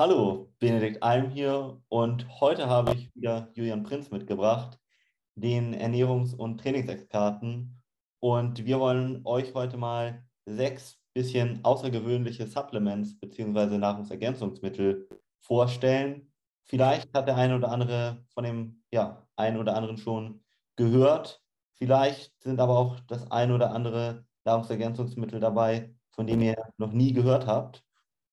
Hallo, Benedikt Alm hier und heute habe ich wieder Julian Prinz mitgebracht, den Ernährungs- und Trainingsexperten. Und wir wollen euch heute mal sechs bisschen außergewöhnliche Supplements bzw. Nahrungsergänzungsmittel vorstellen. Vielleicht hat der eine oder andere von dem ja, einen oder anderen schon gehört. Vielleicht sind aber auch das ein oder andere Nahrungsergänzungsmittel dabei, von dem ihr noch nie gehört habt.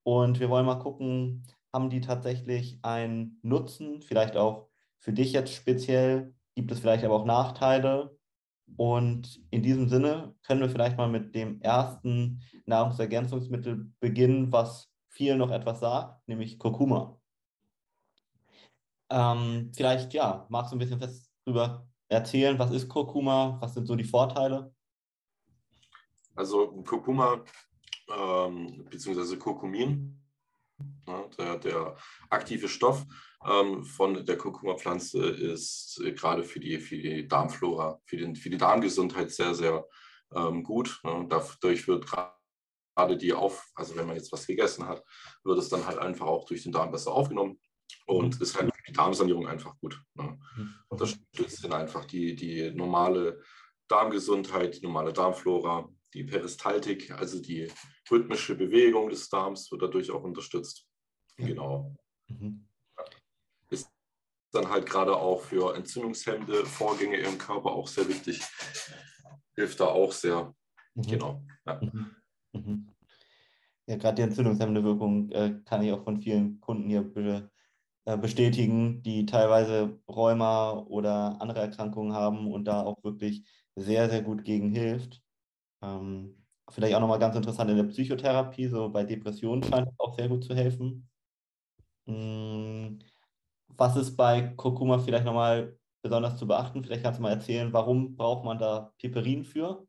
Und wir wollen mal gucken, haben die tatsächlich einen Nutzen, vielleicht auch für dich jetzt speziell, gibt es vielleicht aber auch Nachteile. Und in diesem Sinne können wir vielleicht mal mit dem ersten Nahrungsergänzungsmittel beginnen, was vielen noch etwas sagt, nämlich Kurkuma. Ähm, vielleicht, ja, magst du ein bisschen was darüber erzählen? Was ist Kurkuma? Was sind so die Vorteile? Also Kurkuma ähm, bzw. Kurkumin, der, der, aktive Stoff ähm, von der Kurkuma-Pflanze ist äh, gerade für die, für die Darmflora, für, den, für die Darmgesundheit sehr, sehr ähm, gut. Ja, dadurch wird gerade die auf, also wenn man jetzt was gegessen hat, wird es dann halt einfach auch durch den Darm besser aufgenommen und mhm. ist halt für die Darmsanierung einfach gut. Ne? Mhm. Unterstützt dann einfach die, die normale Darmgesundheit, die normale Darmflora, die Peristaltik, also die rhythmische Bewegung des Darms wird dadurch auch unterstützt. Genau. Mhm. Ist dann halt gerade auch für entzündungshemmende Vorgänge im Körper auch sehr wichtig. Hilft da auch sehr. Mhm. Genau. Ja. Mhm. mhm. Ja, gerade die entzündungshemmende Wirkung äh, kann ich auch von vielen Kunden hier be äh, bestätigen, die teilweise Rheuma oder andere Erkrankungen haben und da auch wirklich sehr, sehr gut gegen hilft. Ähm, vielleicht auch nochmal ganz interessant in der Psychotherapie, so bei Depressionen scheint es auch sehr gut zu helfen. Mm, was ist bei Kurkuma vielleicht nochmal besonders zu beachten? Vielleicht kannst du mal erzählen, warum braucht man da Piperin für?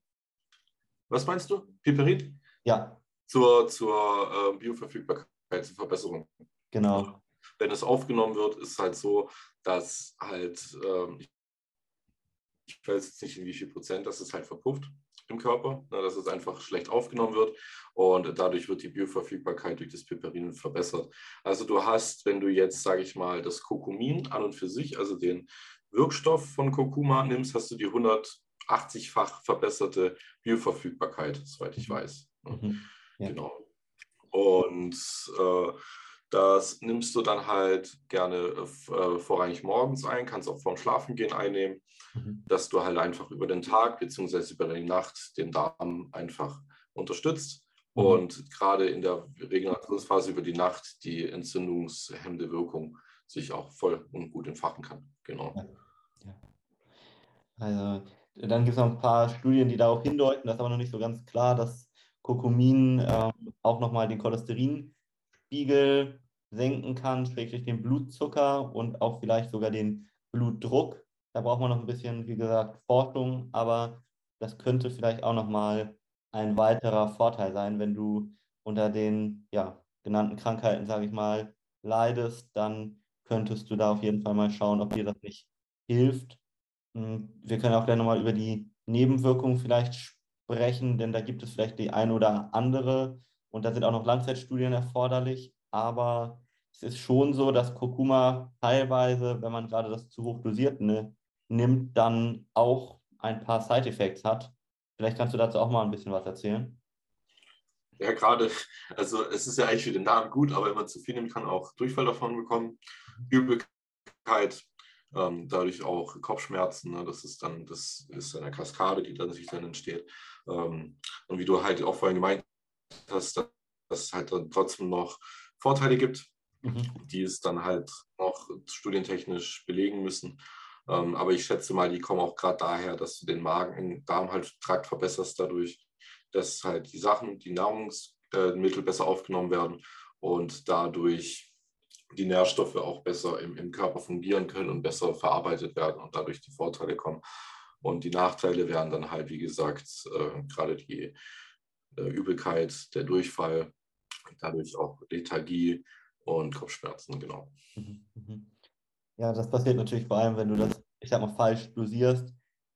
Was meinst du? Piperin? Ja. Zur, zur äh, Bioverfügbarkeit, zur Verbesserung. Genau. Wenn es aufgenommen wird, ist es halt so, dass halt, ähm, ich weiß jetzt nicht in wie viel Prozent, dass es halt verpufft im Körper, ne, dass es einfach schlecht aufgenommen wird und dadurch wird die Bioverfügbarkeit durch das Piperin verbessert. Also du hast, wenn du jetzt, sage ich mal, das Kurkumin an und für sich, also den Wirkstoff von Kurkuma nimmst, hast du die 180-fach verbesserte Bioverfügbarkeit, soweit ich weiß. Ne? Mhm. Ja. Genau. Und äh, das nimmst du dann halt gerne äh, vorrangig morgens ein, kannst auch vorm Schlafengehen einnehmen, mhm. dass du halt einfach über den Tag bzw. über die Nacht den Darm einfach unterstützt mhm. und gerade in der Regenerationsphase über die Nacht die entzündungshemmende Wirkung sich auch voll und gut entfachen kann. Genau. Ja. Ja. Also dann gibt es noch ein paar Studien, die darauf hindeuten, das ist aber noch nicht so ganz klar, dass Kurkumin äh, auch nochmal den Cholesterin Spiegel senken kann, schrägstrich den Blutzucker und auch vielleicht sogar den Blutdruck. Da braucht man noch ein bisschen, wie gesagt, Forschung, aber das könnte vielleicht auch nochmal ein weiterer Vorteil sein, wenn du unter den ja, genannten Krankheiten, sage ich mal, leidest, dann könntest du da auf jeden Fall mal schauen, ob dir das nicht hilft. Hm, wir können auch gleich nochmal über die Nebenwirkungen vielleicht sprechen, denn da gibt es vielleicht die ein oder andere und da sind auch noch Langzeitstudien erforderlich. Aber es ist schon so, dass Kurkuma teilweise, wenn man gerade das zu hoch dosiert ne, nimmt, dann auch ein paar Side-Effects hat. Vielleicht kannst du dazu auch mal ein bisschen was erzählen. Ja, gerade, also es ist ja eigentlich für den Darm gut, aber wenn man zu viel nimmt, kann auch Durchfall davon bekommen, Übelkeit, ähm, dadurch auch Kopfschmerzen. Ne? Das ist dann, das ist eine Kaskade, die dann sich dann entsteht. Ähm, und wie du halt auch vorhin gemeint hast, dass es halt dann trotzdem noch Vorteile gibt, mhm. die es dann halt noch studientechnisch belegen müssen. Ähm, aber ich schätze mal, die kommen auch gerade daher, dass du den Magen, Darm halt Trakt verbesserst dadurch, dass halt die Sachen, die Nahrungsmittel besser aufgenommen werden und dadurch die Nährstoffe auch besser im, im Körper fungieren können und besser verarbeitet werden und dadurch die Vorteile kommen. Und die Nachteile wären dann halt, wie gesagt, äh, gerade die äh, Übelkeit, der Durchfall, dadurch auch Lethargie und Kopfschmerzen, genau. Mhm, mhm. Ja, das passiert natürlich vor allem, wenn du das, ich sag mal, falsch dosierst.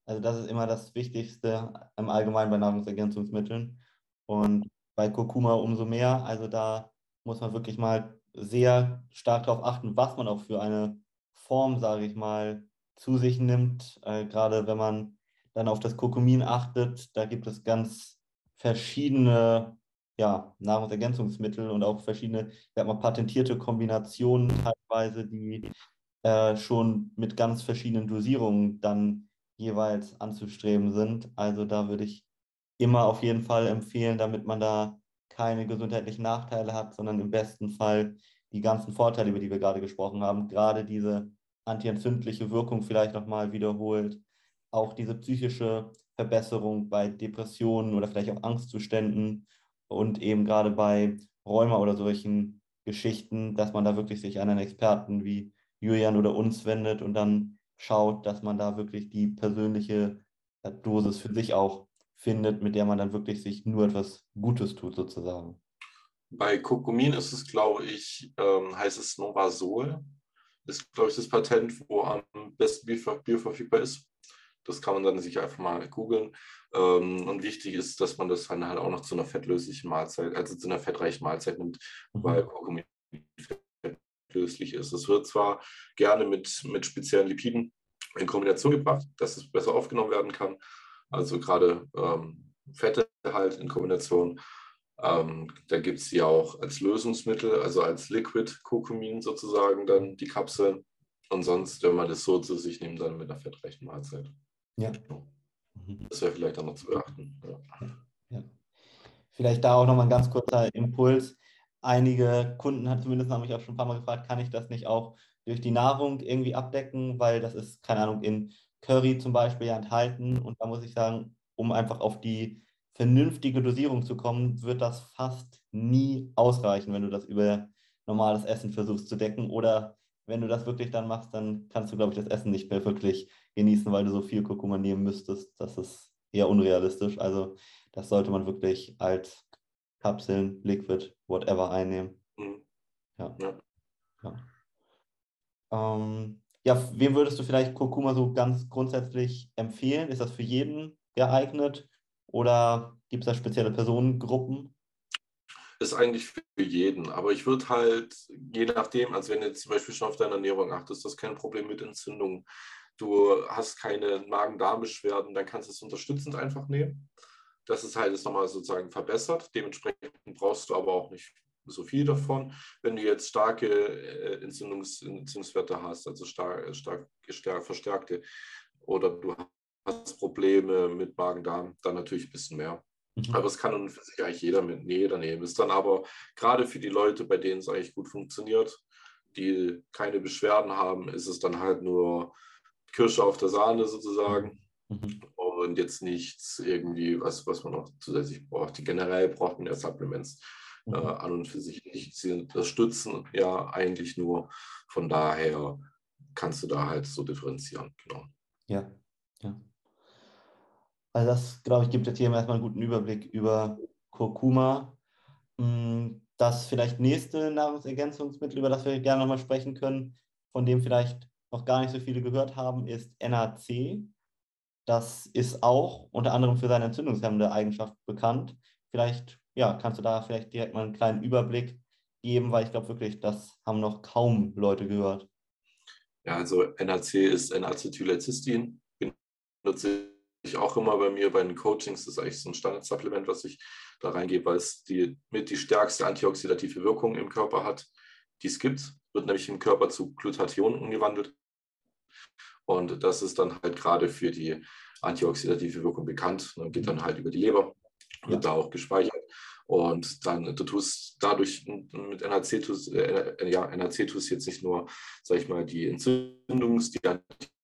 Also das ist immer das Wichtigste im Allgemeinen bei Nahrungsergänzungsmitteln. Und bei Kurkuma umso mehr. Also da muss man wirklich mal sehr stark darauf achten, was man auch für eine Form, sage ich mal, zu sich nimmt. Äh, gerade wenn man dann auf das Kurkumin achtet, da gibt es ganz verschiedene ja, Nahrungsergänzungsmittel und auch verschiedene, sag mal, patentierte Kombinationen teilweise, die äh, schon mit ganz verschiedenen Dosierungen dann jeweils anzustreben sind. Also da würde ich immer auf jeden Fall empfehlen, damit man da keine gesundheitlichen Nachteile hat, sondern im besten Fall die ganzen Vorteile, über die wir gerade gesprochen haben, gerade diese antientzündliche Wirkung vielleicht nochmal wiederholt, auch diese psychische Verbesserung bei Depressionen oder vielleicht auch Angstzuständen und eben gerade bei Rheuma oder solchen Geschichten, dass man da wirklich sich an einen Experten wie Julian oder uns wendet und dann schaut, dass man da wirklich die persönliche Dosis für sich auch findet, mit der man dann wirklich sich nur etwas Gutes tut, sozusagen. Bei Kurkumin ist es, glaube ich, ähm, heißt es Novasol. Ist, glaube ich, das Patent, wo am besten bioverfügbar ist. Das kann man dann sich einfach mal googeln. Ähm, und wichtig ist, dass man das dann halt auch noch zu einer fettlöslichen Mahlzeit, also zu einer fettreichen Mahlzeit nimmt, mhm. weil Kurkumin fettlöslich ist. Es wird zwar gerne mit, mit speziellen Lipiden in Kombination gebracht, dass es besser aufgenommen werden kann, also gerade ähm, Fette halt in Kombination. Ähm, da gibt es ja auch als Lösungsmittel, also als Liquid Kurkumin sozusagen dann die Kapseln. Und sonst, wenn man das so zu sich nimmt, dann mit einer fettreichen Mahlzeit. Ja. Mhm. Das wäre vielleicht auch noch zu beachten. Ja. ja. Vielleicht da auch nochmal ein ganz kurzer Impuls. Einige Kunden hat zumindest haben mich auch schon ein paar Mal gefragt, kann ich das nicht auch durch die Nahrung irgendwie abdecken, weil das ist, keine Ahnung, in Curry zum Beispiel ja enthalten. Und da muss ich sagen, um einfach auf die vernünftige Dosierung zu kommen, wird das fast nie ausreichen, wenn du das über normales Essen versuchst zu decken. Oder wenn du das wirklich dann machst, dann kannst du, glaube ich, das Essen nicht mehr wirklich genießen, weil du so viel Kurkuma nehmen müsstest. Das ist eher unrealistisch. Also das sollte man wirklich als Kapseln, Liquid, whatever einnehmen. Mhm. Ja. ja. ja. Ähm, ja, wem würdest du vielleicht Kurkuma so ganz grundsätzlich empfehlen? Ist das für jeden geeignet oder gibt es da spezielle Personengruppen? Ist eigentlich für jeden, aber ich würde halt, je nachdem, also wenn du jetzt zum Beispiel schon auf deine Ernährung achtest, das ist kein Problem mit Entzündungen, du hast keine Magen-Darm-Beschwerden, dann kannst du es unterstützend einfach nehmen. Das ist halt jetzt nochmal sozusagen verbessert. Dementsprechend brauchst du aber auch nicht so viel davon. Wenn du jetzt starke äh, Entzündungs Entzündungswerte hast, also stark, stark, stark verstärkte, oder du hast Probleme mit Magen-Darm, dann natürlich ein bisschen mehr. Mhm. Aber es kann für sich eigentlich jeder mit jeder nehmen. Ist dann aber gerade für die Leute, bei denen es eigentlich gut funktioniert, die keine Beschwerden haben, ist es dann halt nur Kirsche auf der Sahne sozusagen. Mhm. Und jetzt nichts irgendwie, was, was man noch zusätzlich braucht. Die generell braucht man ja Supplements äh, mhm. an und für sich nicht. Sie unterstützen ja eigentlich nur. Von daher kannst du da halt so differenzieren. Genau. Ja, ja. Also das, glaube ich, gibt jetzt hier erstmal einen guten Überblick über Kurkuma. Mm, das vielleicht nächste Nahrungsergänzungsmittel, über das wir gerne nochmal sprechen können, von dem vielleicht noch gar nicht so viele gehört haben, ist NAC. Das ist auch unter anderem für seine entzündungshemmende Eigenschaft bekannt. Vielleicht ja, kannst du da vielleicht direkt mal einen kleinen Überblick geben, weil ich glaube wirklich, das haben noch kaum Leute gehört. Ja, also NAC ist N-Acetylcystein. Benutze ich auch immer bei mir bei den Coachings. Das ist eigentlich so ein Standardsupplement, was ich da reingebe, weil es die, mit die stärkste antioxidative Wirkung im Körper hat, die es gibt. Wird nämlich im Körper zu Glutathion umgewandelt. Und das ist dann halt gerade für die antioxidative Wirkung bekannt. Und geht dann halt über die Leber wird ja. da auch gespeichert. Und dann, du tust dadurch mit NAC, tust, äh, ja, NAC tust jetzt nicht nur, sag ich mal, die Entzündungs-, die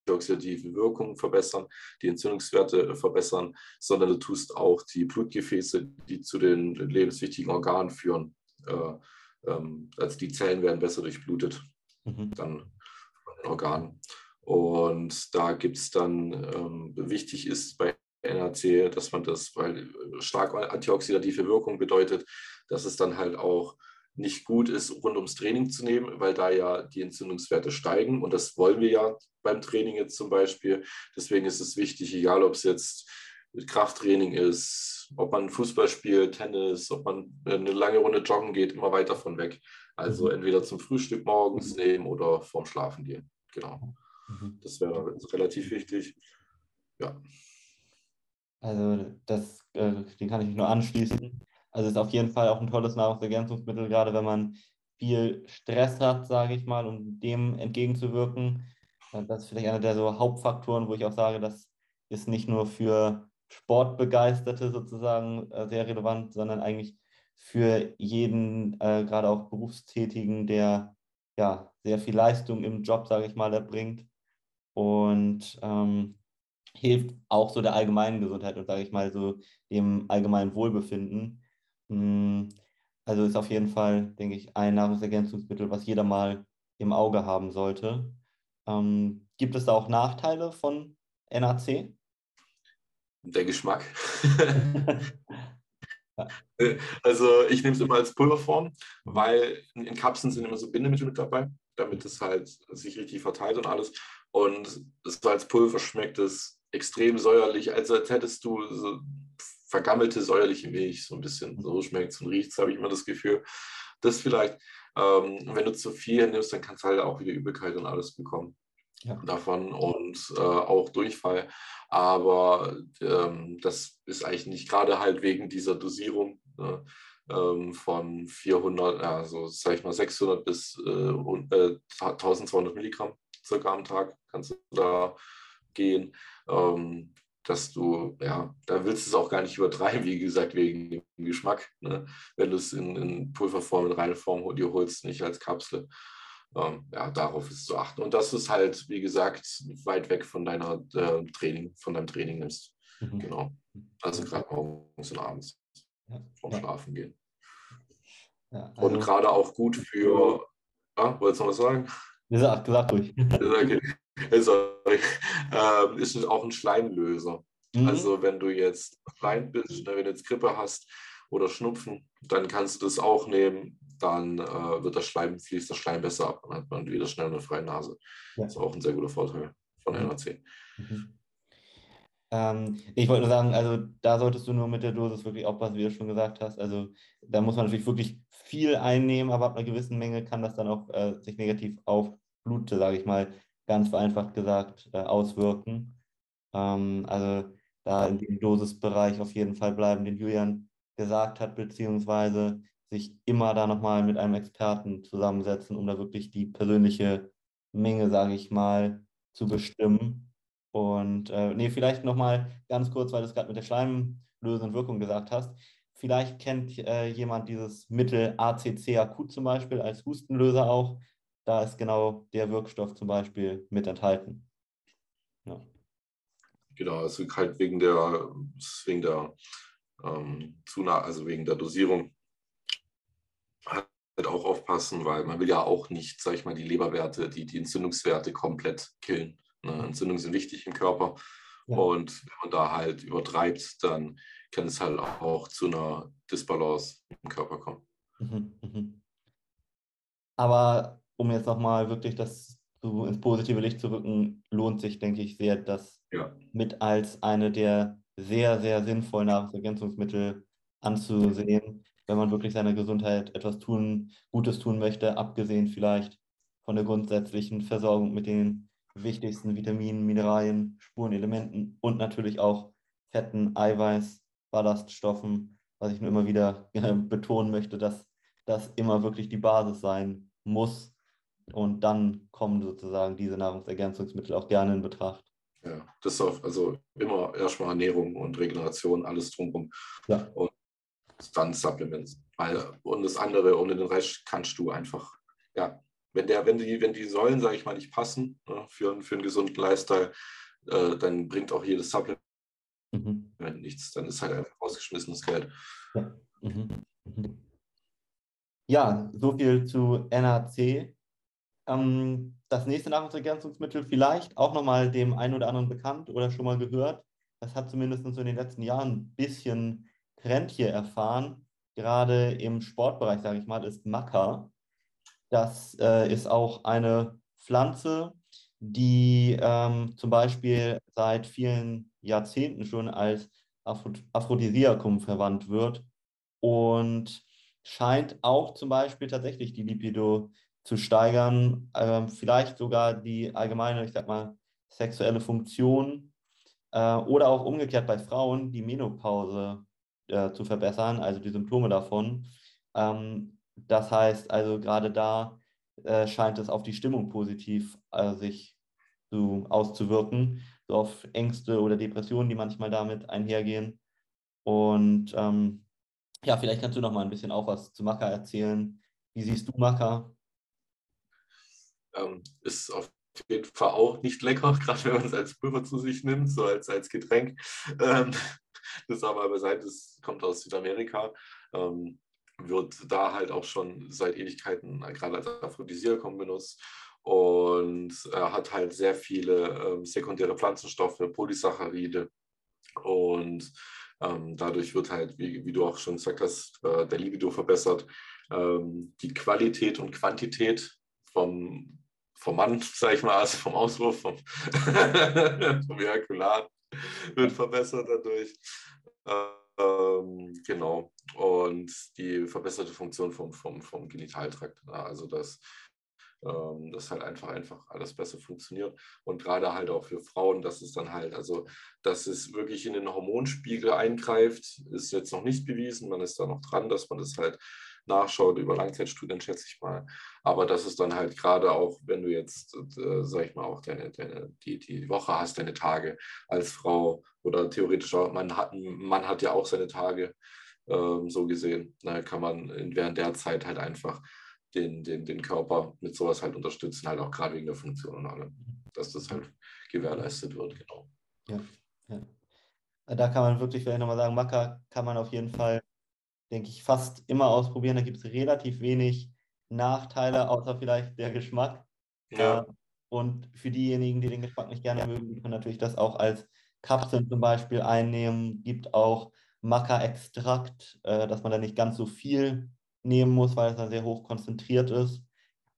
antioxidative Wirkung verbessern, die Entzündungswerte verbessern, sondern du tust auch die Blutgefäße, die zu den lebenswichtigen Organen führen. Äh, ähm, also die Zellen werden besser durchblutet, mhm. dann von den Organen. Und da gibt es dann, ähm, wichtig ist bei NAC, dass man das, weil äh, stark antioxidative Wirkung bedeutet, dass es dann halt auch nicht gut ist, rund ums Training zu nehmen, weil da ja die Entzündungswerte steigen und das wollen wir ja beim Training jetzt zum Beispiel. Deswegen ist es wichtig, egal ob es jetzt Krafttraining ist, ob man Fußball spielt, Tennis, ob man eine lange Runde joggen geht, immer weiter von weg. Also mhm. entweder zum Frühstück morgens nehmen oder vorm Schlafen gehen. Genau. Mhm. Das wäre relativ wichtig. Ja. Also das, äh, den kann ich nur anschließen. Also ist auf jeden Fall auch ein tolles Nahrungsergänzungsmittel, gerade wenn man viel Stress hat, sage ich mal, um dem entgegenzuwirken. Das ist vielleicht einer der so Hauptfaktoren, wo ich auch sage, das ist nicht nur für Sportbegeisterte sozusagen äh, sehr relevant, sondern eigentlich für jeden, äh, gerade auch Berufstätigen, der ja sehr viel Leistung im Job, sage ich mal, erbringt und ähm, hilft auch so der allgemeinen Gesundheit und sage ich mal so dem allgemeinen Wohlbefinden. Hm, also ist auf jeden Fall, denke ich, ein Nahrungsergänzungsmittel, was jeder mal im Auge haben sollte. Ähm, gibt es da auch Nachteile von NAC? Der Geschmack. also ich nehme es immer als Pulverform, weil in Kapseln sind immer so Bindemittel mit dabei, damit es halt sich richtig verteilt und alles. Und so als Pulver schmeckt es extrem säuerlich, also als hättest du so vergammelte säuerliche Milch, so ein bisschen. So schmeckt es und riecht es, habe ich immer das Gefühl. Das vielleicht, ähm, wenn du zu viel nimmst, dann kannst du halt auch wieder Übelkeit und alles bekommen ja. davon und äh, auch Durchfall. Aber ähm, das ist eigentlich nicht gerade halt wegen dieser Dosierung ne, ähm, von 400, also sag ich mal 600 bis äh, 1200 äh, Milligramm circa am Tag kannst du da gehen. Ähm, dass du, ja, da willst du es auch gar nicht übertreiben, wie gesagt, wegen dem Geschmack. Ne? Wenn du es in, in Pulverform, in reine Form dir holst, nicht als Kapsel. Ähm, ja, darauf ist zu achten. Und dass du es halt, wie gesagt, weit weg von deiner äh, Training, von deinem Training nimmst. Mhm. Genau. Also gerade morgens und abends ja. vorm ja. Schlafen gehen. Ja, also und gerade auch gut für, ah, wolltest du noch was sagen? Gesagt, gesagt ruhig. Okay. Sorry. Ähm, ist auch ein Schleimlöser. Mhm. Also wenn du jetzt klein bist, ne, wenn du jetzt Grippe hast oder Schnupfen, dann kannst du das auch nehmen. Dann äh, wird das Schleim, fließt das Schleim besser ab. Dann hat man wieder schnell eine freie Nase. Ja. Das ist auch ein sehr guter Vorteil von mhm. NAC. Mhm. Ähm, ich wollte nur sagen, also da solltest du nur mit der Dosis wirklich aufpassen, wie du schon gesagt hast. Also da muss man natürlich wirklich viel einnehmen, aber ab einer gewissen Menge kann das dann auch äh, sich negativ auf Blut, sage ich mal, ganz vereinfacht gesagt, äh, auswirken. Ähm, also da in dem Dosisbereich auf jeden Fall bleiben, den Julian gesagt hat, beziehungsweise sich immer da nochmal mit einem Experten zusammensetzen, um da wirklich die persönliche Menge, sage ich mal, zu bestimmen. Und äh, nee, vielleicht nochmal ganz kurz, weil du es gerade mit der schleimlösenden Wirkung gesagt hast. Vielleicht kennt äh, jemand dieses Mittel ACC-Akut zum Beispiel als Hustenlöser auch da ist genau der Wirkstoff zum Beispiel mit enthalten. Ja. Genau, also halt wegen der, wegen der ähm, also wegen der Dosierung halt auch aufpassen, weil man will ja auch nicht, sag ich mal, die Leberwerte, die, die Entzündungswerte komplett killen. Ne? Entzündungen sind wichtig im Körper. Ja. Und wenn man da halt übertreibt, dann kann es halt auch zu einer Disbalance im Körper kommen. Mhm, mhm. Aber um jetzt nochmal wirklich das so ins positive Licht zu rücken, lohnt sich, denke ich, sehr, das ja. mit als eine der sehr, sehr sinnvollen Nahrungsergänzungsmittel anzusehen, wenn man wirklich seiner Gesundheit etwas tun, Gutes tun möchte, abgesehen vielleicht von der grundsätzlichen Versorgung mit den wichtigsten Vitaminen, Mineralien, Spurenelementen und natürlich auch Fetten, Eiweiß, Ballaststoffen, was ich nur immer wieder betonen möchte, dass das immer wirklich die Basis sein muss, und dann kommen sozusagen diese Nahrungsergänzungsmittel auch gerne in Betracht. Ja, das ist auch, also immer erstmal Ernährung und Regeneration, alles drumherum. Ja. Und dann Supplements. Weil, und das andere, ohne den Rest kannst du einfach, ja, wenn, der, wenn, die, wenn die Säulen, sage ich mal, nicht passen ne, für, für einen gesunden Lifestyle, äh, dann bringt auch jedes Supplement mhm. nichts. Dann ist halt einfach rausgeschmissenes Geld. Ja. Mhm. Mhm. ja, so viel zu NAC. Ähm, das nächste Nahrungsergänzungsmittel vielleicht auch nochmal dem einen oder anderen bekannt oder schon mal gehört. Das hat zumindest in den letzten Jahren ein bisschen Trend hier erfahren. Gerade im Sportbereich, sage ich mal, ist Maca. Das äh, ist auch eine Pflanze, die ähm, zum Beispiel seit vielen Jahrzehnten schon als Aphrodisiakum verwandt wird und scheint auch zum Beispiel tatsächlich die Lipido zu steigern, äh, vielleicht sogar die allgemeine, ich sag mal, sexuelle Funktion äh, oder auch umgekehrt bei Frauen die Menopause äh, zu verbessern, also die Symptome davon. Ähm, das heißt also gerade da äh, scheint es auf die Stimmung positiv äh, sich zu, auszuwirken, so auf Ängste oder Depressionen, die manchmal damit einhergehen. Und ähm, ja, vielleicht kannst du noch mal ein bisschen auch was zu Maca erzählen. Wie siehst du Maca? Ähm, ist auf jeden Fall auch nicht lecker, gerade wenn man es als Pulver zu sich nimmt, so als, als Getränk. Ähm, das aber beiseite, das kommt aus Südamerika. Ähm, wird da halt auch schon seit Ewigkeiten gerade als Aphrodisiakum benutzt und er hat halt sehr viele ähm, sekundäre Pflanzenstoffe, Polysaccharide und ähm, dadurch wird halt, wie, wie, du auch schon gesagt hast, äh, der Libido verbessert. Ähm, die Qualität und Quantität vom, vom Mann, sag ich mal, also vom Auswurf, vom, vom Ejakulat wird verbessert dadurch. Ähm, genau. Und die verbesserte Funktion vom, vom, vom Genitaltrakt. Also das ähm, dass halt einfach, einfach alles besser funktioniert. Und gerade halt auch für Frauen, dass es dann halt, also dass es wirklich in den Hormonspiegel eingreift, ist jetzt noch nicht bewiesen. Man ist da noch dran, dass man das halt nachschaut über Langzeitstudien, schätze ich mal. Aber das ist dann halt gerade auch, wenn du jetzt, äh, sag ich mal, auch deine, deine, die, die Woche hast, deine Tage als Frau oder theoretisch auch, man hat, man hat ja auch seine Tage, ähm, so gesehen. Da kann man während der Zeit halt einfach den, den, den Körper mit sowas halt unterstützen, halt auch gerade wegen der Funktion und allem, dass das halt gewährleistet wird, genau. Ja, ja. Da kann man wirklich vielleicht nochmal sagen, Maca kann man auf jeden Fall, denke ich, fast immer ausprobieren. Da gibt es relativ wenig Nachteile, außer vielleicht der Geschmack. Ja. Äh, und für diejenigen, die den Geschmack nicht gerne mögen, die können natürlich das auch als Kapseln zum Beispiel einnehmen. Gibt auch Maca-Extrakt, äh, dass man da nicht ganz so viel nehmen muss, weil es da sehr hoch konzentriert ist.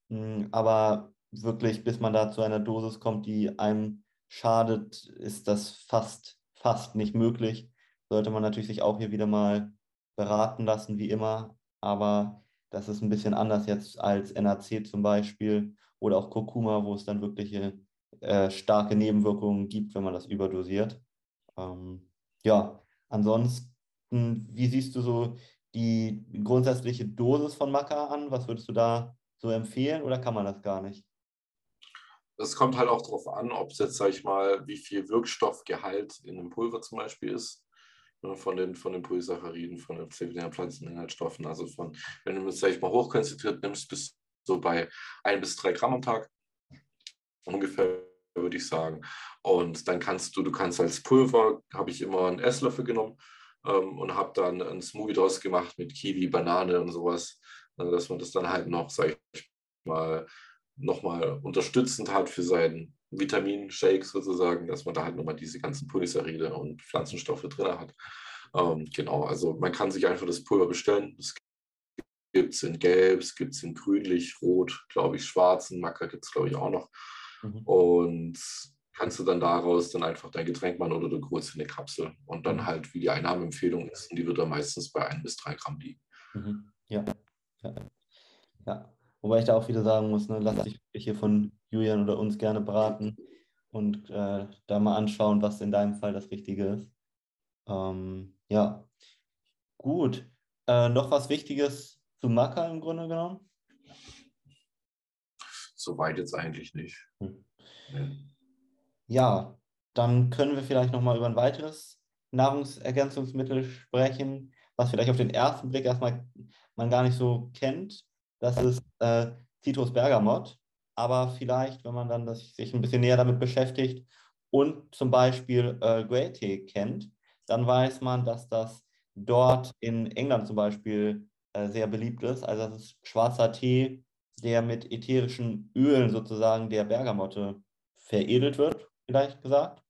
Hm, aber wirklich, bis man da zu einer Dosis kommt, die einem schadet, ist das fast, fast nicht möglich. Sollte man natürlich sich auch hier wieder mal beraten lassen, wie immer. Aber das ist ein bisschen anders jetzt als NAC zum Beispiel oder auch Kurkuma, wo es dann wirkliche äh, starke Nebenwirkungen gibt, wenn man das überdosiert. Ähm, ja, ansonsten, wie siehst du so die grundsätzliche Dosis von Maca an? Was würdest du da so empfehlen oder kann man das gar nicht? Es kommt halt auch darauf an, ob es jetzt, sag ich mal, wie viel Wirkstoffgehalt in einem Pulver zum Beispiel ist. Ne, von den, von den Polysacchariden, von den Pflanzeninhaltsstoffen. Also von, wenn du es, sag ich mal, hochkonzentriert nimmst, bist du so bei ein bis drei Gramm am Tag. Ungefähr, würde ich sagen. Und dann kannst du, du kannst als Pulver, habe ich immer einen Esslöffel genommen, ähm, und habe dann einen Smoothie draus gemacht mit Kiwi, Banane und sowas, also, dass man das dann halt noch, sag ich mal, nochmal unterstützend hat für seinen Vitaminshake sozusagen, dass man da halt nochmal diese ganzen Polysaccharide und Pflanzenstoffe drin hat. Ähm, genau, also man kann sich einfach das Pulver bestellen. Es gibt es in Gelb, es gibt es in Grünlich, Rot, glaube ich, Schwarzen, Macker gibt es, glaube ich, auch noch. Mhm. Und kannst du dann daraus dann einfach dein Getränk machen oder du holst eine Kapsel und dann mhm. halt, wie die Einnahmeempfehlung ist, und die wird dann meistens bei ein bis drei Gramm liegen. Mhm. Ja. ja. ja. Wobei ich da auch wieder sagen muss, ne, lass dich hier von Julian oder uns gerne beraten und äh, da mal anschauen, was in deinem Fall das Richtige ist. Ähm, ja, gut. Äh, noch was Wichtiges zu Maca im Grunde genommen? Soweit jetzt eigentlich nicht. Hm. Ja, dann können wir vielleicht nochmal über ein weiteres Nahrungsergänzungsmittel sprechen, was vielleicht auf den ersten Blick erstmal man gar nicht so kennt. Das ist äh, Citrus Bergamot. Aber vielleicht, wenn man dann das, sich ein bisschen näher damit beschäftigt und zum Beispiel äh, Grey Tea kennt, dann weiß man, dass das dort in England zum Beispiel äh, sehr beliebt ist. Also das ist schwarzer Tee, der mit ätherischen Ölen sozusagen der Bergamotte veredelt wird vielleicht gesagt.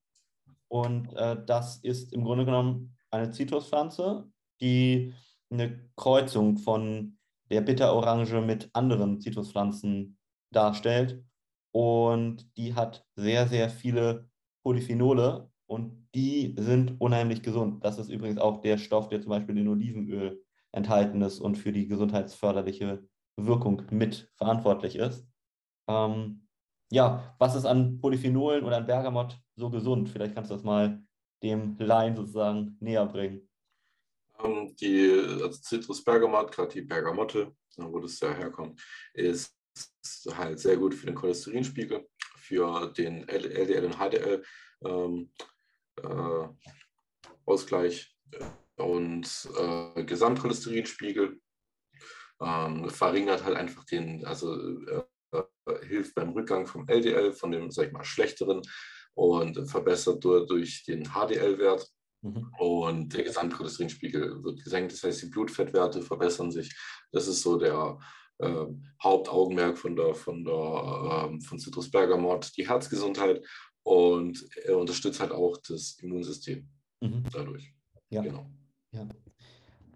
Und äh, das ist im Grunde genommen eine Zitruspflanze, die eine Kreuzung von der Bitterorange mit anderen Zitruspflanzen darstellt. Und die hat sehr, sehr viele Polyphenole und die sind unheimlich gesund. Das ist übrigens auch der Stoff, der zum Beispiel in Olivenöl enthalten ist und für die gesundheitsförderliche Wirkung mit verantwortlich ist. Ähm, ja, was ist an Polyphenolen oder an Bergamott so gesund? Vielleicht kannst du das mal dem Laien sozusagen näher bringen. Ähm, die also Citrus Bergamot, gerade die Bergamotte, wo das ja herkommt, ist halt sehr gut für den Cholesterinspiegel, für den LDL und HDL ähm, äh, Ausgleich und äh, Gesamtcholesterinspiegel. Ähm, verringert halt einfach den, also äh, hilft beim Rückgang vom LDL, von dem, sag ich mal, schlechteren und verbessert durch, durch den HDL-Wert. Mhm. Und der Gesamtcholesterinspiegel wird gesenkt, das heißt, die Blutfettwerte verbessern sich. Das ist so der äh, Hauptaugenmerk von der, von der äh, von Citrus Bergamot, die Herzgesundheit und er unterstützt halt auch das Immunsystem mhm. dadurch. Ja. Genau. Ja.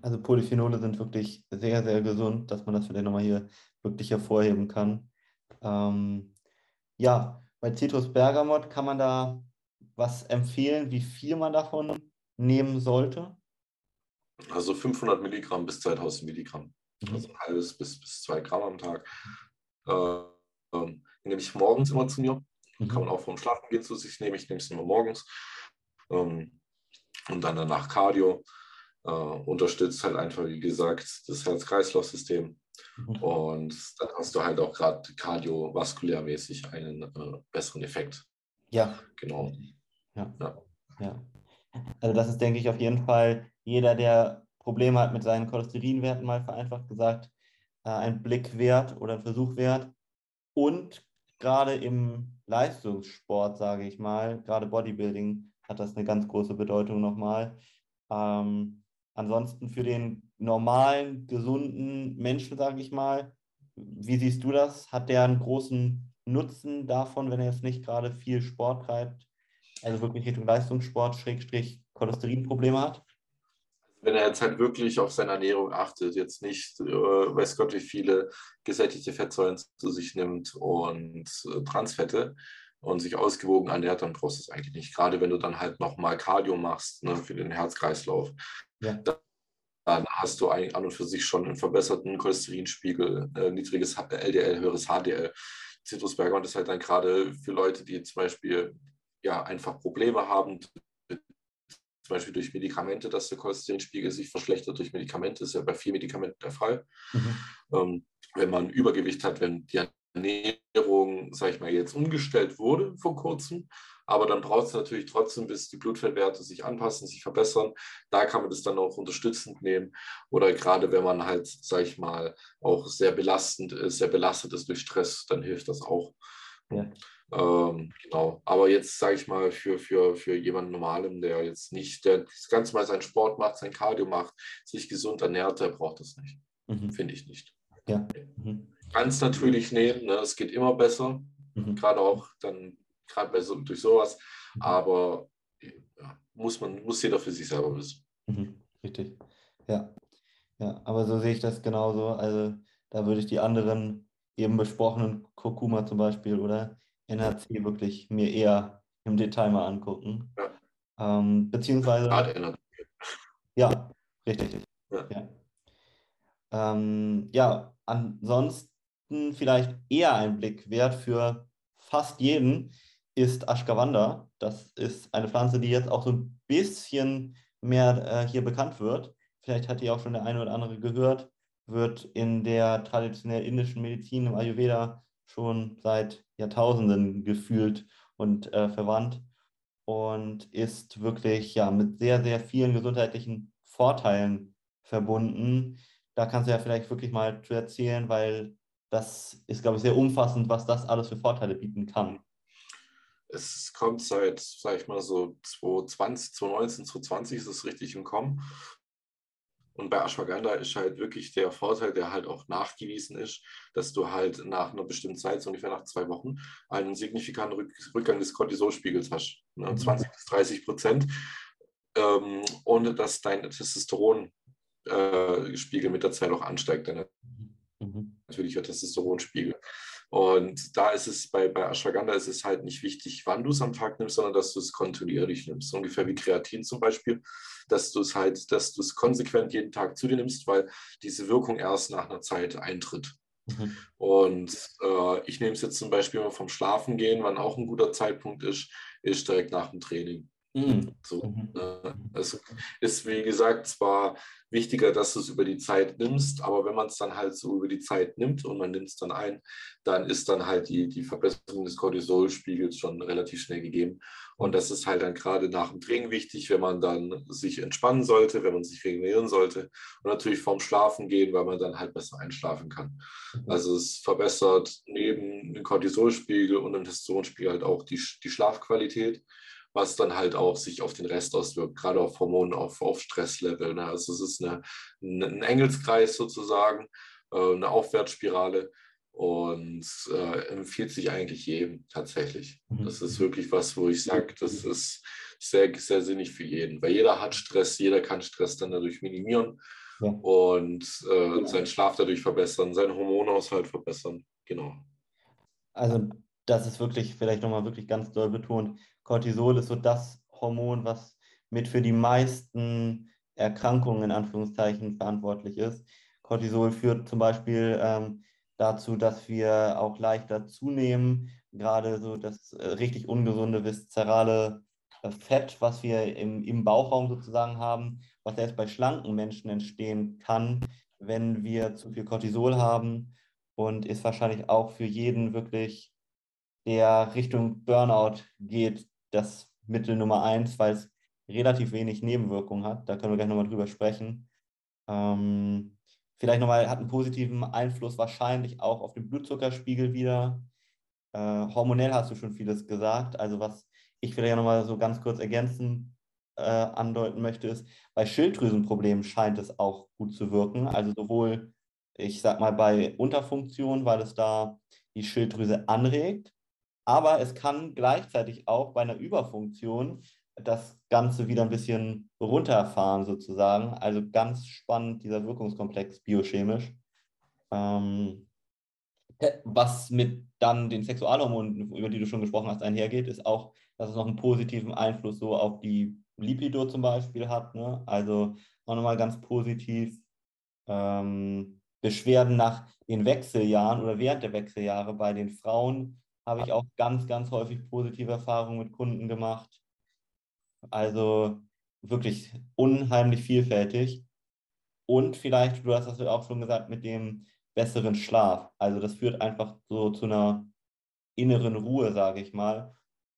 Also Polyphenole sind wirklich sehr, sehr gesund, dass man das vielleicht nochmal hier wirklich hervorheben kann. Ähm, ja, bei Citrus Bergamot kann man da was empfehlen, wie viel man davon nehmen sollte? Also 500 Milligramm bis 2000 Milligramm. Mhm. Also ein halbes bis, bis zwei Gramm am Tag. Äh, äh, nehme ich morgens immer zu mir. Mhm. Kann man auch vorm Schlafen gehen zu sich nehmen. Ich nehme es immer morgens. Ähm, und dann danach Cardio. Äh, unterstützt halt einfach, wie gesagt, das Herz-Kreislauf-System. Mhm. Und dann hast du halt auch gerade kardiovaskulärmäßig einen äh, besseren Effekt. Ja. Genau. Ja. ja. ja. Also das ist, denke ich, auf jeden Fall jeder, der Probleme hat mit seinen Cholesterinwerten, mal vereinfacht gesagt, äh, ein Blick wert oder ein Versuch wert. Und gerade im Leistungssport, sage ich mal, gerade Bodybuilding hat das eine ganz große Bedeutung nochmal. Ähm, ansonsten für den normalen, gesunden Menschen, sage ich mal, wie siehst du das? Hat der einen großen Nutzen davon, wenn er jetzt nicht gerade viel Sport treibt, also wirklich Richtung Leistungssport, Schrägstrich Cholesterinprobleme hat? Wenn er jetzt halt wirklich auf seine Ernährung achtet, jetzt nicht, äh, weiß Gott, wie viele gesättigte Fettsäuren zu sich nimmt und äh, Transfette und sich ausgewogen ernährt, dann brauchst du es eigentlich nicht. Gerade wenn du dann halt nochmal Cardio machst ne, für den Herzkreislauf, ja. dann hast du eigentlich an und für sich schon einen verbesserten Cholesterinspiegel, äh, niedriges LDL, höheres HDL. Citrusbergmann ist halt dann gerade für Leute, die zum Beispiel ja einfach Probleme haben, zum Beispiel durch Medikamente, dass der Cholesterinspiegel sich verschlechtert durch Medikamente, ist ja bei vielen Medikamenten der Fall. Mhm. Ähm, wenn man Übergewicht hat, wenn die Ernährung, sage ich mal, jetzt umgestellt wurde vor kurzem, aber dann braucht es natürlich trotzdem, bis die Blutfettwerte sich anpassen, sich verbessern. Da kann man das dann auch unterstützend nehmen. Oder gerade wenn man halt, sage ich mal, auch sehr belastend ist, sehr belastet ist durch Stress, dann hilft das auch. Ja. Ähm, genau. Aber jetzt sage ich mal, für, für, für jemanden Normalem, der jetzt nicht, der das Ganze mal seinen Sport macht, sein Cardio macht, sich gesund ernährt, der braucht das nicht. Mhm. Finde ich nicht. Ja. Mhm. Ganz natürlich nehmen, ne? es geht immer besser. Mhm. Gerade auch dann, gerade bei so, durch sowas. Mhm. Aber ja, muss man, muss jeder für sich selber wissen. Mhm. Richtig. Ja. Ja, aber so sehe ich das genauso. Also da würde ich die anderen eben besprochenen Kurkuma zum Beispiel oder NHC wirklich mir eher im Detail mal angucken. Ja. Ähm, beziehungsweise. Ja, richtig. Ja. Ja. Ähm, ja, ansonsten vielleicht eher ein Blick wert für fast jeden ist Ashgawanda. Das ist eine Pflanze, die jetzt auch so ein bisschen mehr äh, hier bekannt wird. Vielleicht hat die auch schon der eine oder andere gehört. Wird in der traditionell indischen Medizin im Ayurveda schon seit Jahrtausenden gefühlt und äh, verwandt und ist wirklich ja mit sehr, sehr vielen gesundheitlichen Vorteilen verbunden. Da kannst du ja vielleicht wirklich mal zu erzählen, weil das ist, glaube ich, sehr umfassend, was das alles für Vorteile bieten kann. Es kommt seit, sag ich mal so, 2020, 2019, 2020 ist es richtig im Kommen. Und bei Ashwagandha ist halt wirklich der Vorteil, der halt auch nachgewiesen ist, dass du halt nach einer bestimmten Zeit, so ungefähr nach zwei Wochen, einen signifikanten Rückgang des Cortisolspiegels hast. Ne? 20 mhm. bis 30 Prozent. Ähm, ohne dass dein Testosteronspiegel äh, mit der Zeit auch ansteigt, dein mhm. natürlicher Testosteronspiegel. Und da ist es bei, bei Ashwagandha ist es halt nicht wichtig, wann du es am Tag nimmst, sondern dass du es kontinuierlich nimmst. Ungefähr wie Kreatin zum Beispiel, dass du es halt, dass du es konsequent jeden Tag zu dir nimmst, weil diese Wirkung erst nach einer Zeit eintritt. Mhm. Und äh, ich nehme es jetzt zum Beispiel immer vom Schlafen gehen, wann auch ein guter Zeitpunkt ist, ist direkt nach dem Training. Mhm. So, mhm. es ist, wie gesagt, zwar wichtiger, dass du es über die Zeit nimmst, aber wenn man es dann halt so über die Zeit nimmt und man nimmt es dann ein, dann ist dann halt die, die Verbesserung des Cortisolspiegels schon relativ schnell gegeben. Und das ist halt dann gerade nach dem Training wichtig, wenn man dann sich entspannen sollte, wenn man sich regenerieren sollte und natürlich vorm Schlafen gehen, weil man dann halt besser einschlafen kann. Mhm. Also es verbessert neben dem Cortisolspiegel und dem Testosteronspiegel halt auch die, die Schlafqualität was dann halt auch sich auf den Rest auswirkt, gerade auf Hormone, auf, auf Stresslevel. Ne? Also es ist eine, ein Engelskreis sozusagen, äh, eine Aufwärtsspirale und äh, empfiehlt sich eigentlich jedem tatsächlich. Mhm. Das ist wirklich was, wo ich sage, das ist sehr, sehr sinnig für jeden, weil jeder hat Stress, jeder kann Stress dann dadurch minimieren ja. und äh, seinen Schlaf dadurch verbessern, seinen Hormonhaushalt verbessern. Genau. Also das ist wirklich, vielleicht nochmal wirklich ganz doll betont, Cortisol ist so das Hormon, was mit für die meisten Erkrankungen in Anführungszeichen verantwortlich ist. Cortisol führt zum Beispiel ähm, dazu, dass wir auch leichter zunehmen, gerade so das äh, richtig ungesunde viszerale äh, Fett, was wir im, im Bauchraum sozusagen haben, was erst bei schlanken Menschen entstehen kann, wenn wir zu viel Cortisol haben. Und ist wahrscheinlich auch für jeden wirklich, der Richtung Burnout geht, das Mittel Nummer eins, weil es relativ wenig Nebenwirkungen hat. Da können wir gleich nochmal drüber sprechen. Ähm, vielleicht nochmal, hat einen positiven Einfluss wahrscheinlich auch auf den Blutzuckerspiegel wieder. Äh, hormonell hast du schon vieles gesagt. Also was ich vielleicht nochmal so ganz kurz ergänzen äh, andeuten möchte, ist, bei Schilddrüsenproblemen scheint es auch gut zu wirken. Also sowohl, ich sag mal, bei Unterfunktion, weil es da die Schilddrüse anregt, aber es kann gleichzeitig auch bei einer Überfunktion das Ganze wieder ein bisschen runterfahren sozusagen. Also ganz spannend dieser Wirkungskomplex biochemisch. Ähm, was mit dann den Sexualhormonen, über die du schon gesprochen hast, einhergeht, ist auch, dass es noch einen positiven Einfluss so auf die Lipido zum Beispiel hat. Ne? Also auch nochmal ganz positiv ähm, Beschwerden nach den Wechseljahren oder während der Wechseljahre bei den Frauen habe ich auch ganz, ganz häufig positive Erfahrungen mit Kunden gemacht. Also wirklich unheimlich vielfältig. Und vielleicht, du hast das auch schon gesagt, mit dem besseren Schlaf. Also das führt einfach so zu einer inneren Ruhe, sage ich mal,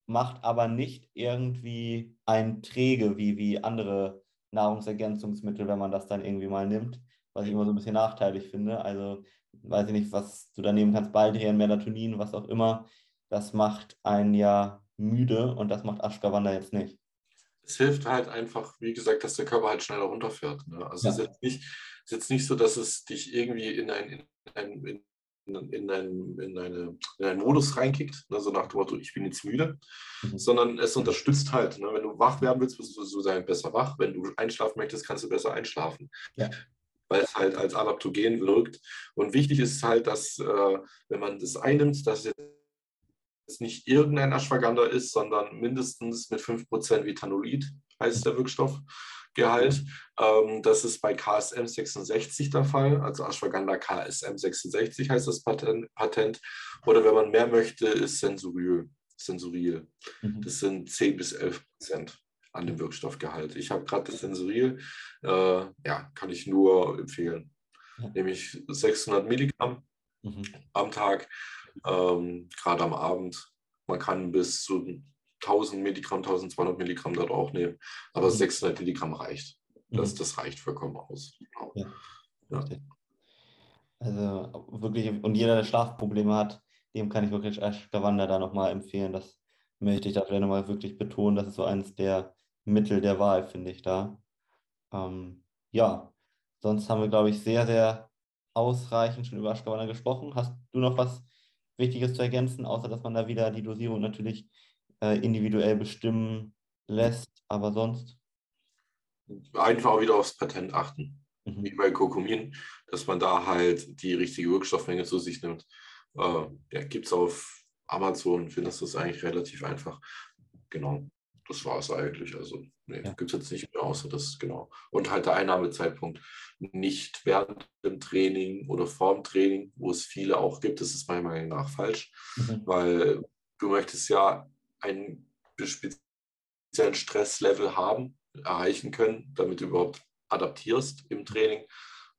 macht aber nicht irgendwie ein träge wie, wie andere Nahrungsergänzungsmittel, wenn man das dann irgendwie mal nimmt, was ich immer so ein bisschen nachteilig finde. Also weiß ich nicht, was du da nehmen kannst, Baldrian, Melatonin, was auch immer, das macht einen ja müde und das macht Ashwagandha jetzt nicht. Es hilft halt einfach, wie gesagt, dass der Körper halt schneller runterfährt. Ne? Also ja. es ist jetzt, nicht, ist jetzt nicht so, dass es dich irgendwie in ein, in ein, in in, einen, in, eine, in einen Modus reinkickt, ne, so nach dem Motto, ich bin jetzt müde, mhm. sondern es unterstützt halt. Ne, wenn du wach werden willst, wirst du so sein besser wach. Wenn du einschlafen möchtest, kannst du besser einschlafen. Ja weil es halt als Adaptogen wirkt. Und wichtig ist halt, dass, äh, wenn man das einnimmt, dass es nicht irgendein Ashwagandha ist, sondern mindestens mit 5% Vitanolid, heißt der Wirkstoffgehalt. Ähm, das ist bei KSM 66 der Fall, also Ashwagandha KSM 66 heißt das Patent. Patent. Oder wenn man mehr möchte, ist Sensoril. Sensoril. Mhm. Das sind 10 bis 11 Prozent an dem Wirkstoffgehalt. Ich habe gerade das Sensoril, äh, ja, kann ich nur empfehlen. Ja. Nämlich 600 Milligramm mhm. am Tag, ähm, gerade am Abend. Man kann bis zu 1000 Milligramm, 1200 Milligramm dort auch nehmen, aber mhm. 600 Milligramm reicht. Das, mhm. das reicht vollkommen aus. Genau. Ja. Ja. Also wirklich, und jeder, der Schlafprobleme hat, dem kann ich wirklich Ashwagandha da nochmal empfehlen. Das möchte ich da vielleicht nochmal wirklich betonen. Das ist so eines der Mittel der Wahl, finde ich da. Ähm, ja, sonst haben wir, glaube ich, sehr, sehr ausreichend schon über Ashwagandha gesprochen. Hast du noch was Wichtiges zu ergänzen, außer dass man da wieder die Dosierung natürlich äh, individuell bestimmen lässt, aber sonst? Einfach auch wieder aufs Patent achten, mhm. wie bei Kokumin, dass man da halt die richtige Wirkstoffmenge zu sich nimmt Äh, ja, gibt es auf Amazon, findest du es eigentlich relativ einfach. Genau, das war es eigentlich. Also nee, ja. gibt es jetzt nicht mehr außer das, genau. Und halt der Einnahmezeitpunkt nicht während dem Training oder vorm Training, wo es viele auch gibt, das ist meiner Meinung nach falsch, mhm. weil du möchtest ja einen speziellen Stresslevel haben, erreichen können, damit du überhaupt adaptierst im Training.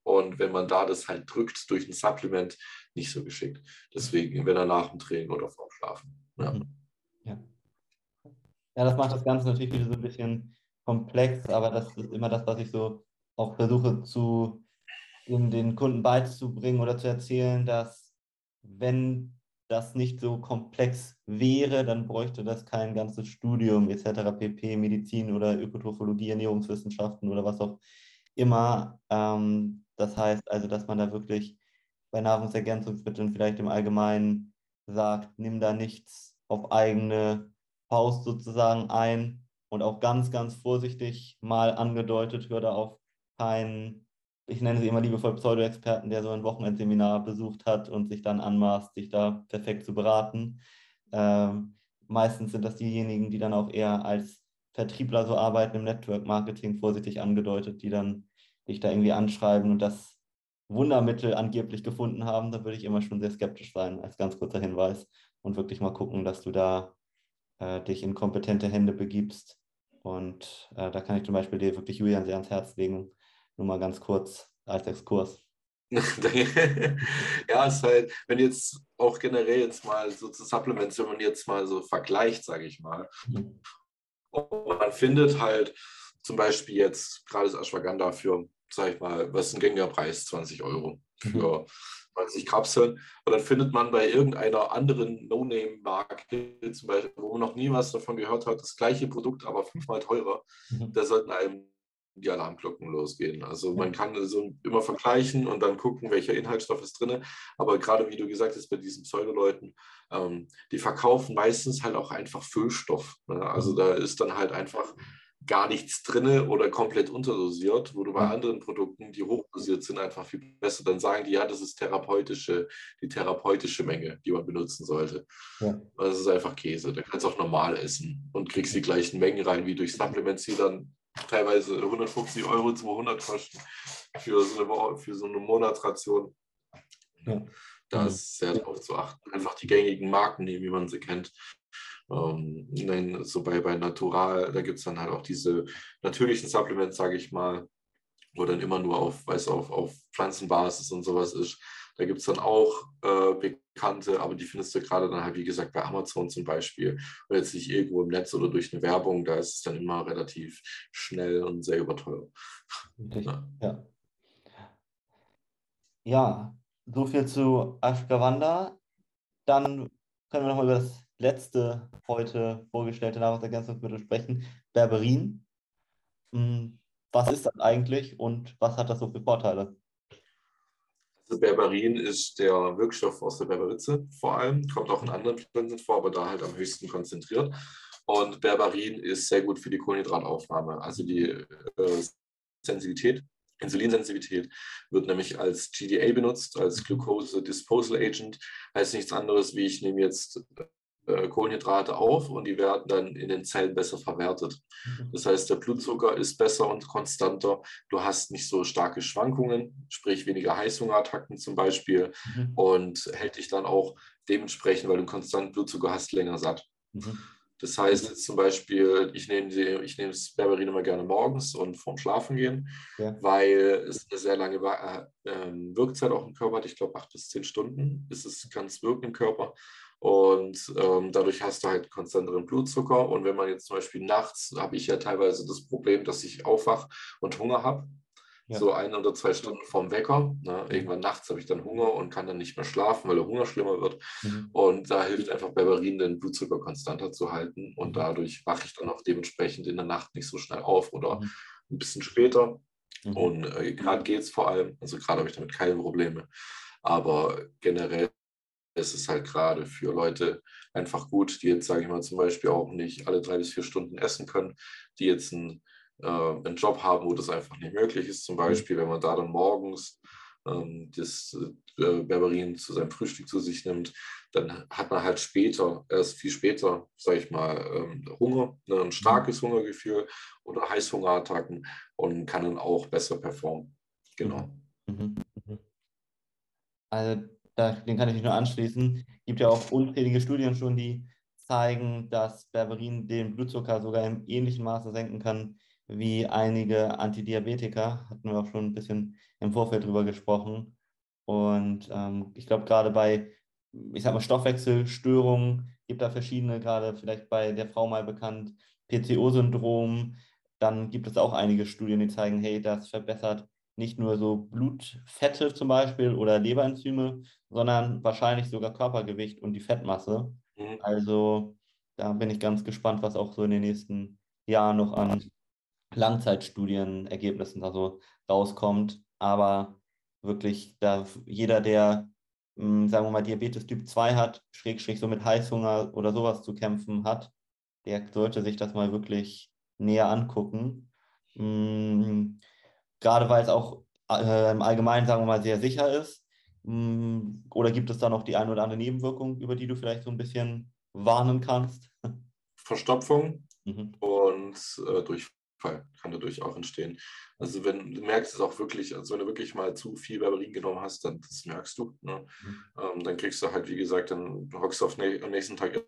Und wenn man da das halt drückt durch ein Supplement, nicht so geschickt. Deswegen, wenn er nach dem Training oder vorm Schlafen. Ja. Mhm. Ja. Das macht das Ganze natürlich wieder so ein bisschen komplex, aber das ist immer das, was ich so auch versuche zu den Kunden beizubringen oder zu erzählen, dass wenn das nicht so komplex wäre, dann bräuchte das kein ganzes Studium etc. pp, Medizin oder Ökotrophologie, Ernährungswissenschaften oder was auch immer. Ähm, das heißt also, dass man da wirklich bei Nahrungsergänzungsmitteln vielleicht im Allgemeinen sagt, nimm da nichts auf eigene Faust sozusagen ein und auch ganz, ganz vorsichtig mal angedeutet, hör da auf keinen, ich nenne sie immer liebevoll Pseudo-Experten, der so ein Wochenendseminar besucht hat und sich dann anmaßt, sich da perfekt zu beraten. Ähm, meistens sind das diejenigen, die dann auch eher als Vertriebler so arbeiten im Network Marketing, vorsichtig angedeutet, die dann dich da irgendwie anschreiben und das Wundermittel angeblich gefunden haben, da würde ich immer schon sehr skeptisch sein, als ganz kurzer Hinweis und wirklich mal gucken, dass du da äh, dich in kompetente Hände begibst. Und äh, da kann ich zum Beispiel dir wirklich Julian sehr ans Herz legen, nur mal ganz kurz als Exkurs. ja, es ist halt, wenn jetzt auch generell jetzt mal so zu Supplements, wenn man jetzt mal so vergleicht, sage ich mal, und man findet halt zum Beispiel jetzt gerade das Ashwagandha für, sage ich mal, was ist ein gängiger Preis? 20 Euro für mhm. 20 Kapseln. Und dann findet man bei irgendeiner anderen No-Name-Marke, zum Beispiel, wo man noch nie was davon gehört hat, das gleiche Produkt, aber fünfmal teurer. Mhm. Da sollten einem die Alarmglocken losgehen. Also man kann so immer vergleichen und dann gucken, welcher Inhaltsstoff ist drin. Aber gerade wie du gesagt hast, bei diesen Pseudoleuten, ähm, die verkaufen meistens halt auch einfach Füllstoff. Ne? Also mhm. da ist dann halt einfach gar nichts drin oder komplett unterdosiert, wo du bei anderen Produkten, die hochdosiert sind, einfach viel besser, dann sagen die, ja, das ist therapeutische, die therapeutische Menge, die man benutzen sollte. Ja. Das ist einfach Käse. Da kannst du auch normal essen und kriegst die gleichen Mengen rein wie durch Supplements, die dann teilweise 150 Euro, 200 kosten für so eine, für so eine Monatsration. Ja. Da ist sehr darauf zu achten. Einfach die gängigen Marken nehmen, wie man sie kennt. Ähm, nein, so bei, bei Natural, da gibt es dann halt auch diese natürlichen Supplements, sage ich mal, wo dann immer nur auf, weiß auf, auf Pflanzenbasis und sowas ist. Da gibt es dann auch äh, bekannte, aber die findest du gerade dann halt, wie gesagt, bei Amazon zum Beispiel. Oder jetzt nicht irgendwo im Netz oder durch eine Werbung, da ist es dann immer relativ schnell und sehr überteuert. Ja. ja. Ja, so viel zu Ashgawanda. Dann können wir nochmal über das letzte heute vorgestellte Nahrungsergänzungsmittel sprechen, Berberin. Hm, was ist das eigentlich und was hat das so für Vorteile? Also Berberin ist der Wirkstoff aus der Berberitze vor allem, kommt auch in anderen Pflanzen vor, aber da halt am höchsten konzentriert. Und Berberin ist sehr gut für die Kohlenhydrataufnahme, also die äh, Sensibilität. Insulinsensitivität wird nämlich als GDA benutzt, als Glucose Disposal Agent. Heißt nichts anderes, wie ich nehme jetzt äh, Kohlenhydrate auf und die werden dann in den Zellen besser verwertet. Mhm. Das heißt, der Blutzucker ist besser und konstanter. Du hast nicht so starke Schwankungen, sprich weniger Heißhungerattacken zum Beispiel mhm. und hält dich dann auch dementsprechend, weil du einen konstanten Blutzucker hast, länger satt. Mhm. Das heißt jetzt zum Beispiel, ich nehme, ich nehme das Berberin immer gerne morgens und vorm Schlafen gehen, ja. weil es eine sehr lange äh, ähm, Wirkzeit auch im Körper hat. Ich glaube, acht bis zehn Stunden ist es ganz wirken im Körper. Und ähm, dadurch hast du halt konstanteren Blutzucker. Und wenn man jetzt zum Beispiel nachts, habe ich ja teilweise das Problem, dass ich aufwache und Hunger habe. Ja. So ein oder zwei Stunden vorm Wecker. Ne? Irgendwann nachts habe ich dann Hunger und kann dann nicht mehr schlafen, weil der Hunger schlimmer wird. Mhm. Und da hilft einfach Berberin, den Blutzucker konstanter zu halten. Und mhm. dadurch wache ich dann auch dementsprechend in der Nacht nicht so schnell auf oder mhm. ein bisschen später. Mhm. Und äh, gerade geht es vor allem, also gerade habe ich damit keine Probleme. Aber generell es ist halt gerade für Leute einfach gut, die jetzt, sage ich mal, zum Beispiel auch nicht alle drei bis vier Stunden essen können, die jetzt einen, äh, einen Job haben, wo das einfach nicht möglich ist. Zum mhm. Beispiel, wenn man da dann morgens ähm, das äh, Berberin zu seinem Frühstück zu sich nimmt, dann hat man halt später, erst viel später, sage ich mal, ähm, Hunger, ne, ein starkes mhm. Hungergefühl oder Heißhungerattacken und kann dann auch besser performen. Genau. Mhm. Also da, den kann ich mich nur anschließen. Es gibt ja auch unzählige Studien schon, die zeigen, dass Berberin den Blutzucker sogar im ähnlichen Maße senken kann wie einige Antidiabetika. Hatten wir auch schon ein bisschen im Vorfeld drüber gesprochen. Und ähm, ich glaube, gerade bei, ich sag mal, Stoffwechselstörungen gibt da verschiedene, gerade vielleicht bei der Frau mal bekannt, PCO-Syndrom. Dann gibt es auch einige Studien, die zeigen, hey, das verbessert nicht nur so Blutfette zum Beispiel oder Leberenzyme, sondern wahrscheinlich sogar Körpergewicht und die Fettmasse. Mhm. Also da bin ich ganz gespannt, was auch so in den nächsten Jahren noch an Langzeitstudienergebnissen also rauskommt. Aber wirklich, da jeder, der, hm, sagen wir mal, Diabetes Typ 2 hat, schräg, schräg so mit Heißhunger oder sowas zu kämpfen hat, der sollte sich das mal wirklich näher angucken. Hm, gerade weil es auch äh, im Allgemeinen, sagen wir mal, sehr sicher ist. Hm, oder gibt es da noch die eine oder andere Nebenwirkung, über die du vielleicht so ein bisschen warnen kannst? Verstopfung mhm. und äh, Durchfall kann dadurch auch entstehen. Also wenn du merkst es auch wirklich, also wenn du wirklich mal zu viel Berberin genommen hast, dann das merkst du. Ne? Mhm. Ähm, dann kriegst du halt, wie gesagt, dann hockst du auf ne am nächsten Tag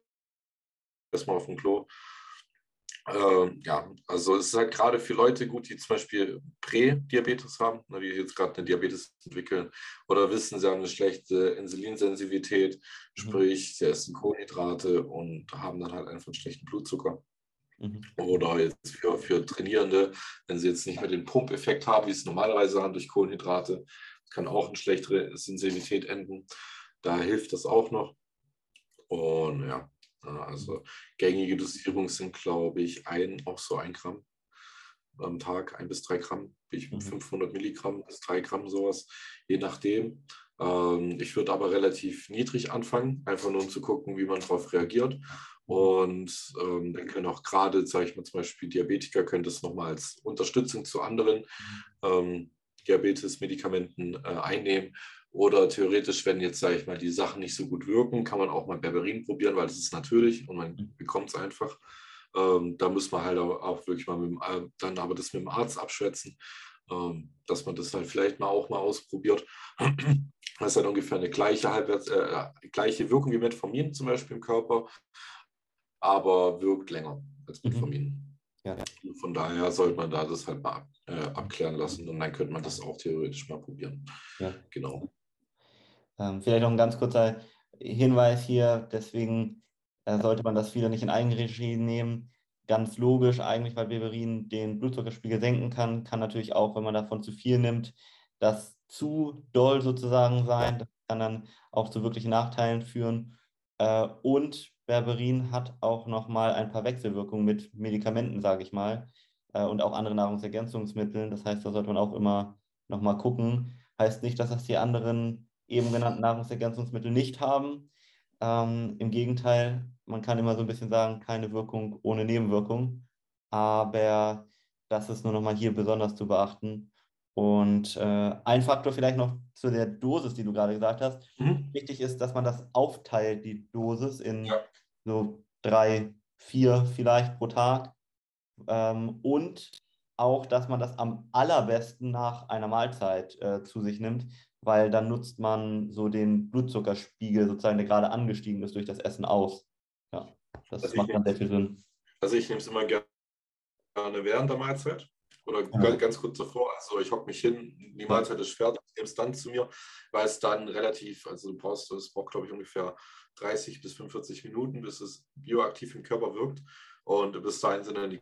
erstmal auf dem Klo äh, ja, also es ist halt gerade für Leute gut, die zum Beispiel Prädiabetes haben, ne, die jetzt gerade eine Diabetes entwickeln oder wissen, sie haben eine schlechte Insulinsensitivität, mhm. sprich, sie essen Kohlenhydrate und haben dann halt einfach einen schlechten Blutzucker. Mhm. Oder jetzt für, für Trainierende, wenn sie jetzt nicht mehr den Pumpeffekt haben, wie sie es normalerweise haben durch Kohlenhydrate, kann auch eine schlechtere Sensitivität enden. Da hilft das auch noch. Und ja, also gängige Dosierungen sind, glaube ich, ein, auch so ein Gramm am Tag, ein bis drei Gramm, ich mit 500 Milligramm bis drei Gramm sowas, je nachdem. Ähm, ich würde aber relativ niedrig anfangen, einfach nur um zu gucken, wie man darauf reagiert. Und ähm, dann können auch gerade, sage ich mal zum Beispiel Diabetiker, können das nochmal als Unterstützung zu anderen ähm, Diabetes-Medikamenten äh, einnehmen oder theoretisch, wenn jetzt, sage ich mal, die Sachen nicht so gut wirken, kann man auch mal Berberin probieren, weil das ist natürlich und man mhm. bekommt es einfach. Ähm, da muss man halt auch wirklich mal mit dem, äh, dann aber das mit dem Arzt abschwätzen, ähm, dass man das halt vielleicht mal auch mal ausprobiert. Das hat ungefähr eine gleiche, Halbwerts, äh, gleiche Wirkung wie Metformin zum Beispiel im Körper, aber wirkt länger als mhm. Metformin. Ja. Von daher sollte man da das halt mal äh, abklären lassen und dann könnte man das auch theoretisch mal probieren. Ja. Genau. Ähm, vielleicht noch ein ganz kurzer Hinweis hier, deswegen äh, sollte man das wieder nicht in Eigenregie nehmen. Ganz logisch eigentlich, weil Beverin den Blutzuckerspiegel senken kann, kann natürlich auch, wenn man davon zu viel nimmt, das zu doll sozusagen sein. Das kann dann auch zu wirklichen Nachteilen führen. Äh, und Berberin hat auch nochmal ein paar Wechselwirkungen mit Medikamenten, sage ich mal, äh, und auch anderen Nahrungsergänzungsmitteln. Das heißt, da sollte man auch immer nochmal gucken. Heißt nicht, dass das die anderen eben genannten Nahrungsergänzungsmittel nicht haben. Ähm, Im Gegenteil, man kann immer so ein bisschen sagen, keine Wirkung ohne Nebenwirkung. Aber das ist nur nochmal hier besonders zu beachten. Und äh, ein Faktor vielleicht noch zu der Dosis, die du gerade gesagt hast. Mhm. Wichtig ist, dass man das aufteilt, die Dosis, in ja. so drei, vier vielleicht pro Tag. Ähm, und auch, dass man das am allerbesten nach einer Mahlzeit äh, zu sich nimmt, weil dann nutzt man so den Blutzuckerspiegel sozusagen, der gerade angestiegen ist durch das Essen aus. Ja, das also macht dann sehr viel Sinn. Also ich nehme es immer gerne während der Mahlzeit oder ja. ganz kurz davor. Also ich hocke mich hin, die Mahlzeit ist fertig, ich nehme es dann zu mir, weil es dann relativ, also du brauchst, es braucht glaube ich ungefähr 30 bis 45 Minuten, bis es bioaktiv im Körper wirkt und bis dahin sind dann die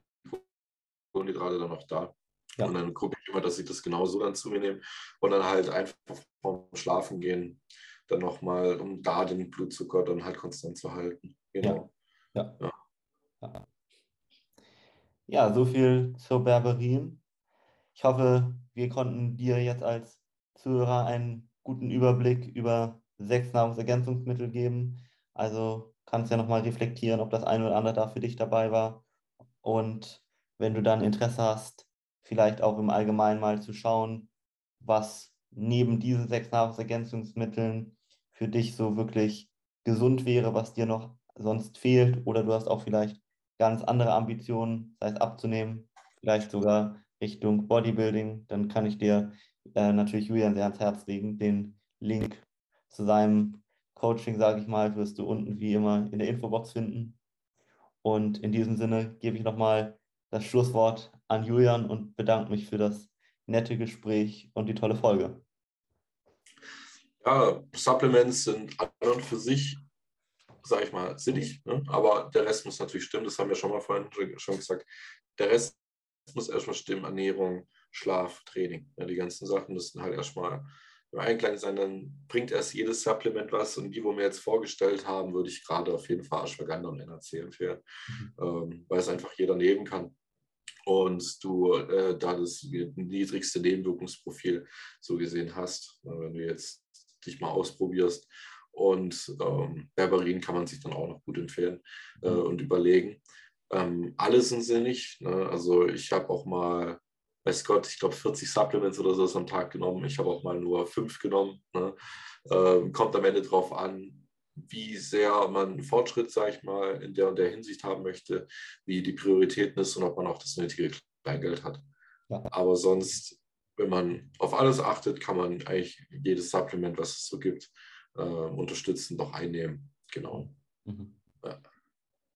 Kohlenhydrate dann noch da. Ja. Und dann immer, dass ich das genauso dann zu mir nehme und dann halt einfach vorm Schlafen gehen, dann nochmal, um da den Blutzucker dann halt konstant zu halten. Genau. Ja. Ja, ja. ja so viel zur Berberin. Ich hoffe, wir konnten dir jetzt als Zuhörer einen guten Überblick über sechs Nahrungsergänzungsmittel geben. Also kannst ja nochmal reflektieren, ob das eine oder andere da für dich dabei war. Und wenn du dann Interesse hast, vielleicht auch im Allgemeinen mal zu schauen, was neben diesen sechs Nahrungsergänzungsmitteln für dich so wirklich gesund wäre, was dir noch sonst fehlt. Oder du hast auch vielleicht ganz andere Ambitionen, sei es abzunehmen, vielleicht sogar Richtung Bodybuilding, dann kann ich dir äh, natürlich Julian sehr ans Herz legen. Den Link zu seinem Coaching, sage ich mal, wirst du unten wie immer in der Infobox finden. Und in diesem Sinne gebe ich nochmal das Schlusswort an Julian und bedanke mich für das nette Gespräch und die tolle Folge. Ja, Supplements sind an und für sich, sage ich mal, sinnig, ne? aber der Rest muss natürlich stimmen, das haben wir schon mal vorhin schon gesagt. Der Rest muss erstmal stimmen, Ernährung, Schlaf, Training. Ja, die ganzen Sachen müssen halt erstmal im Einklang sein, dann bringt erst jedes Supplement was. Und die, wo wir jetzt vorgestellt haben, würde ich gerade auf jeden Fall Ashwagandha und NAC empfehlen, mhm. ähm, weil es einfach jeder nehmen kann. Und du äh, da das niedrigste Nebenwirkungsprofil so gesehen hast, wenn du jetzt dich mal ausprobierst. Und ähm, Berberin kann man sich dann auch noch gut empfehlen äh, mhm. und überlegen. Ähm, alle sind sinnig. Ne? Also ich habe auch mal weiß Gott, ich glaube 40 Supplements oder so am Tag genommen. Ich habe auch mal nur fünf genommen. Ne? Ähm, kommt am Ende darauf an, wie sehr man Fortschritt, sage ich mal, in der und der Hinsicht haben möchte, wie die Prioritäten ist und ob man auch das nötige Kleingeld hat. Ja. Aber sonst, wenn man auf alles achtet, kann man eigentlich jedes Supplement, was es so gibt, äh, unterstützen, doch einnehmen. Genau. Mhm. Ja.